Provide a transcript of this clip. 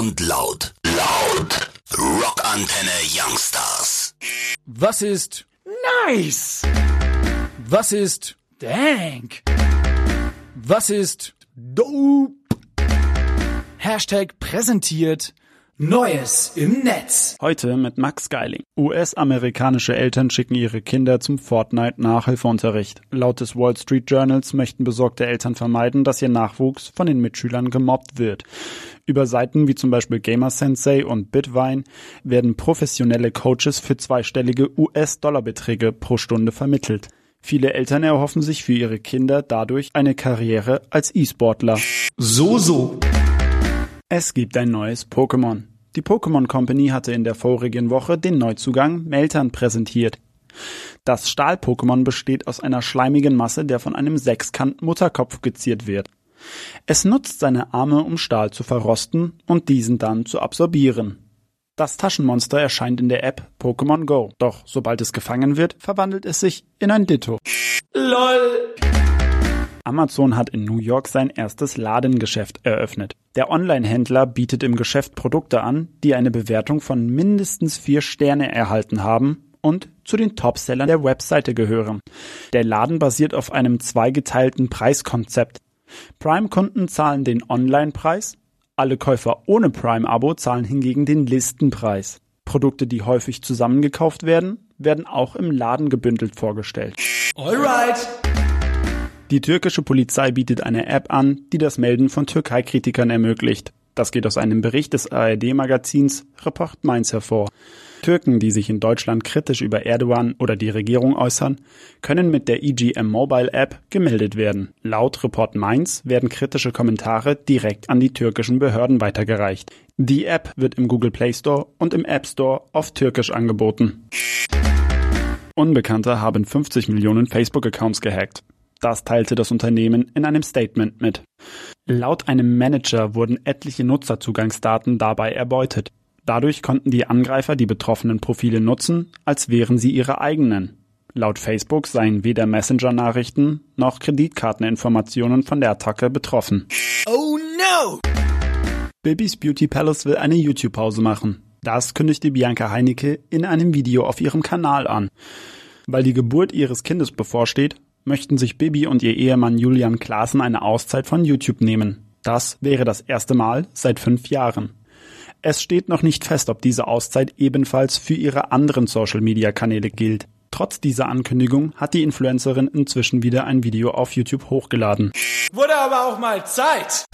und laut. Laut. Rockantenne Youngstars. Was ist Nice! Was ist Dank! Was ist dope? Hashtag präsentiert Neues im Netz. Heute mit Max Geiling. US-amerikanische Eltern schicken ihre Kinder zum Fortnite-Nachhilfeunterricht. Laut des Wall Street Journals möchten besorgte Eltern vermeiden, dass ihr Nachwuchs von den Mitschülern gemobbt wird. Über Seiten wie zum Beispiel Gamer Sensei und Bitwine werden professionelle Coaches für zweistellige US-Dollar-Beträge pro Stunde vermittelt. Viele Eltern erhoffen sich für ihre Kinder dadurch eine Karriere als E-Sportler. So, so. Es gibt ein neues Pokémon. Die Pokémon Company hatte in der vorigen Woche den Neuzugang Meltan präsentiert. Das Stahl-Pokémon besteht aus einer schleimigen Masse, der von einem Sechskant-Mutterkopf geziert wird. Es nutzt seine Arme, um Stahl zu verrosten und diesen dann zu absorbieren. Das Taschenmonster erscheint in der App Pokémon Go, doch sobald es gefangen wird, verwandelt es sich in ein Ditto. LOL! Amazon hat in New York sein erstes Ladengeschäft eröffnet. Der Online-Händler bietet im Geschäft Produkte an, die eine Bewertung von mindestens vier Sterne erhalten haben und zu den Topsellern der Webseite gehören. Der Laden basiert auf einem zweigeteilten Preiskonzept. Prime-Kunden zahlen den Online-Preis, alle Käufer ohne Prime-Abo zahlen hingegen den Listenpreis. Produkte, die häufig zusammengekauft werden, werden auch im Laden gebündelt vorgestellt. Alright! Die türkische Polizei bietet eine App an, die das Melden von Türkei-Kritikern ermöglicht. Das geht aus einem Bericht des ARD-Magazins Report Mainz hervor. Türken, die sich in Deutschland kritisch über Erdogan oder die Regierung äußern, können mit der EGM Mobile App gemeldet werden. Laut Report Mainz werden kritische Kommentare direkt an die türkischen Behörden weitergereicht. Die App wird im Google Play Store und im App Store auf Türkisch angeboten. Unbekannte haben 50 Millionen Facebook-Accounts gehackt. Das teilte das Unternehmen in einem Statement mit. Laut einem Manager wurden etliche Nutzerzugangsdaten dabei erbeutet. Dadurch konnten die Angreifer die betroffenen Profile nutzen, als wären sie ihre eigenen. Laut Facebook seien weder Messenger-Nachrichten noch Kreditkarteninformationen von der Attacke betroffen. Oh no! Bibis Beauty Palace will eine YouTube-Pause machen. Das kündigte Bianca Heinecke in einem Video auf ihrem Kanal an. Weil die Geburt ihres Kindes bevorsteht, möchten sich Bibi und ihr Ehemann Julian Klaassen eine Auszeit von YouTube nehmen. Das wäre das erste Mal seit fünf Jahren. Es steht noch nicht fest, ob diese Auszeit ebenfalls für ihre anderen Social-Media-Kanäle gilt. Trotz dieser Ankündigung hat die Influencerin inzwischen wieder ein Video auf YouTube hochgeladen. Wurde aber auch mal Zeit!